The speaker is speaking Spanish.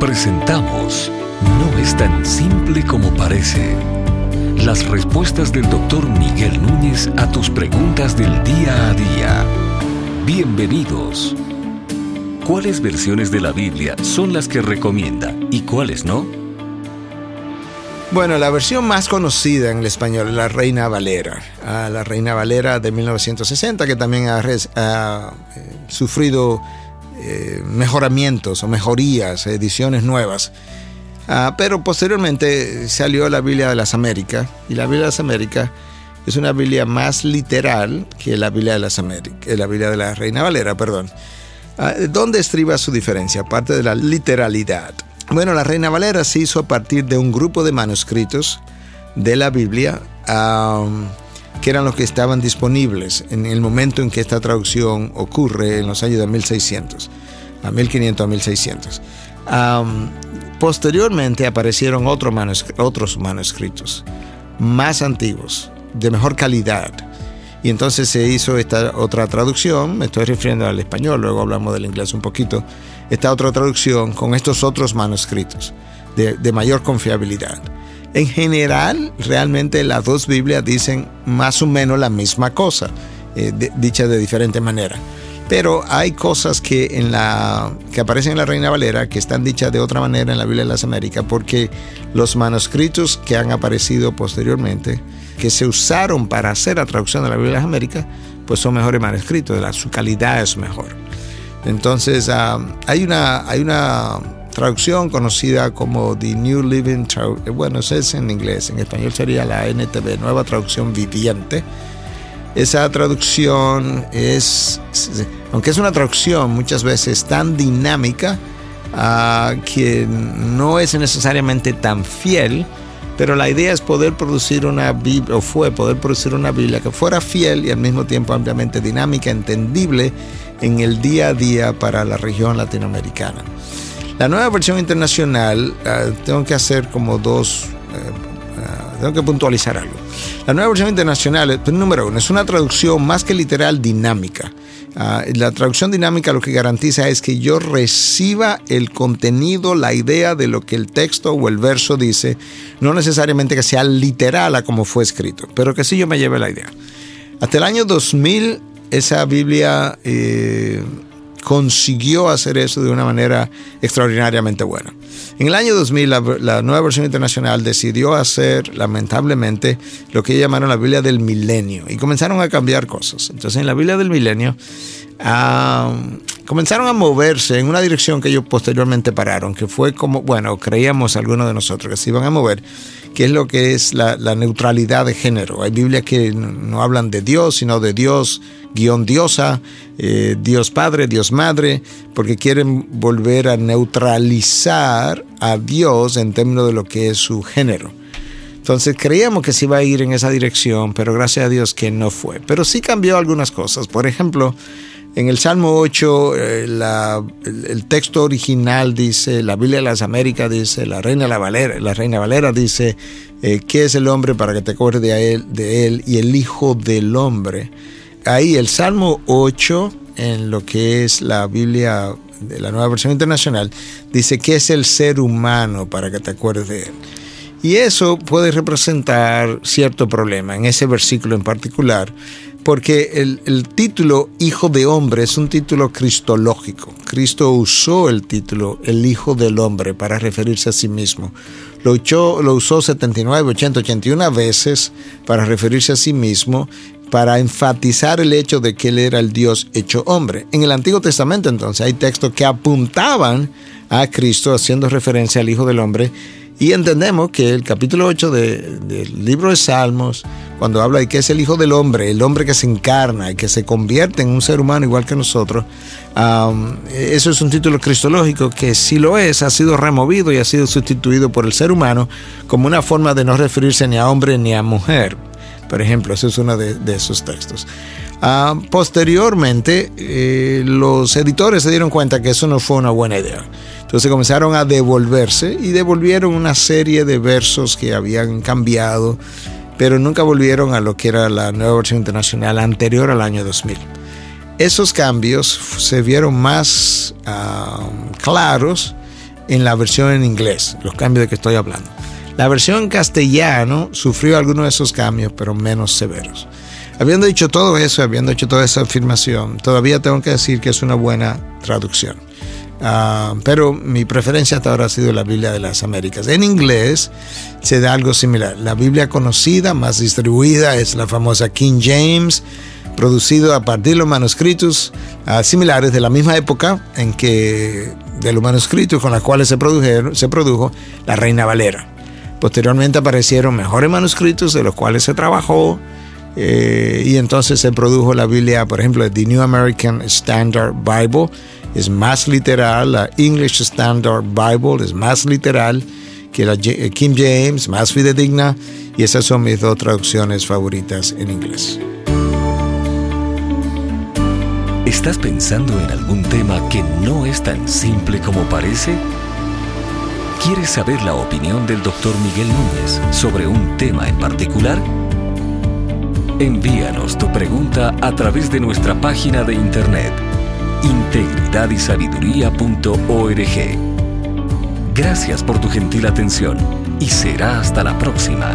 Presentamos No es tan simple como parece. Las respuestas del doctor Miguel Núñez a tus preguntas del día a día. Bienvenidos. ¿Cuáles versiones de la Biblia son las que recomienda y cuáles no? Bueno, la versión más conocida en el español es la Reina Valera. La Reina Valera de 1960, que también ha, eh, sufrido eh, mejoramientos o mejorías, ediciones nuevas. Ah, pero posteriormente salió la Biblia de las Américas, y la Biblia de las Américas es una Biblia más literal que la Biblia de las Américas, eh, la Biblia de la Reina Valera, perdón. Ah, ¿Dónde estriba su diferencia? Aparte de la literalidad. Bueno, la Reina Valera se hizo a partir de un grupo de manuscritos de la Biblia que eran los que estaban disponibles en el momento en que esta traducción ocurre en los años de 1600, a 1500 a 1600. posteriormente aparecieron otros manuscritos más antiguos, de mejor calidad. Y entonces se hizo esta otra traducción, me estoy refiriendo al español, luego hablamos del inglés un poquito, esta otra traducción con estos otros manuscritos de, mayor confiabilidad. En general, realmente las dos Biblias dicen más o menos la misma cosa, eh, dicha de diferente manera. Pero hay cosas que aparecen en la Reina Valera que están dichas de otra manera en la Biblia de las Américas, porque los manuscritos que han aparecido posteriormente, que se usaron para hacer la traducción de la Biblia de las Américas, pues son mejores manuscritos, su calidad es mejor. Entonces, ah, hay, una, hay una traducción conocida como The New Living, bueno, eso es en inglés, en español sería la NTV, Nueva Traducción Viviente. Esa traducción es, aunque es una traducción muchas veces tan dinámica, que no es necesariamente tan fiel, pero la idea es poder producir una Biblia, o fue poder producir una Biblia que fuera fiel y al mismo tiempo ampliamente dinámica, entendible en el día a día para la región latinoamericana. La nueva versión internacional, ah, tengo que hacer como dos, eh, ah, tengo que puntualizar algo. La nueva versión internacional, pues, número uno, es una traducción más que literal dinámica. Ah, la traducción dinámica lo que garantiza es que yo reciba el contenido, la idea de lo que el texto o el verso dice, no necesariamente que sea literal a como fue escrito, pero que sí yo me lleve la idea. Hasta el año 2000 esa Biblia eh, consiguió hacer eso de una manera extraordinariamente buena. En el año 2000, la, nueva versión internacional decidió hacer, lamentablemente, lo que llamaron la Biblia del milenio y comenzaron a cambiar cosas. Entonces, en la Biblia del milenio, ah, comenzaron a moverse en una dirección que ellos posteriormente pararon, que fue como, bueno, creíamos algunos de nosotros que se iban a mover, que es lo que es la, neutralidad de género. Hay Biblias que no hablan de Dios, sino de Dios, guion diosa, eh, Dios Padre, Dios Madre, porque quieren volver a neutralizar a Dios en términos de lo que es su género. Entonces creíamos que se iba a ir en esa dirección, pero gracias a Dios que no fue. Pero sí cambió algunas cosas. Por ejemplo, en el Salmo 8, eh, el, texto original dice, la Biblia de las Américas dice, la Reina Valera, la Reina Valera dice, eh, ¿qué es el hombre para que te acuerdes de él, de él y el Hijo del Hombre? Ahí el Salmo 8, en lo que es la Biblia de la nueva versión internacional, dice, ¿qué es el ser humano para que te acuerdes de él? Y eso puede representar cierto problema en ese versículo en particular, porque el, título Hijo de Hombre es un título cristológico. Cristo usó el título el Hijo del Hombre para referirse a sí mismo. Lo usó, lo usó 79, 80, 81 veces para referirse a sí mismo, para enfatizar el hecho de que Él era el Dios hecho hombre. En el Antiguo Testamento entonces hay textos que apuntaban a Cristo haciendo referencia al Hijo del Hombre y entendemos que el capítulo 8 del libro de Salmos, cuando habla de que es el Hijo del Hombre, el hombre que se encarna y que se convierte en un ser humano igual que nosotros, eso es un título cristológico que si lo es, ha sido removido y ha sido sustituido por el ser humano como una forma de no referirse ni a hombre ni a mujer. Por ejemplo, ese es uno de, esos textos. posteriormente, eh, los editores se dieron cuenta que eso no fue una buena idea. Entonces comenzaron a devolverse y devolvieron una serie de versos que habían cambiado, pero nunca volvieron a lo que era la nueva versión internacional anterior al año 2000. Esos cambios se vieron más ah, claros en la versión en inglés, los cambios de que estoy hablando. La versión en castellano sufrió algunos de esos cambios, pero menos severos. Habiendo dicho todo eso, habiendo hecho toda esa afirmación, todavía tengo que decir que es una buena traducción. Ah, pero mi preferencia hasta ahora ha sido la Biblia de las Américas. En inglés se da algo similar. La Biblia conocida, más distribuida, es la famosa King James, producido a partir de los manuscritos ah, similares de la misma época en que de los manuscritos con los cuales se, produjeron, se produjo la Reina Valera. Posteriormente aparecieron mejores manuscritos de los cuales se trabajó eh, y entonces se produjo la Biblia, por ejemplo, The New American Standard Bible, es más literal, la English Standard Bible es más literal que la eh, King James, más fidedigna, y esas son mis dos traducciones favoritas en inglés. ¿Estás pensando en algún tema que no es tan simple como parece? ¿Quieres saber la opinión del doctor Miguel Núñez sobre un tema en particular? Envíanos tu pregunta a través de nuestra página de internet integridadysabiduría.org. Gracias por tu gentil atención y será hasta la próxima.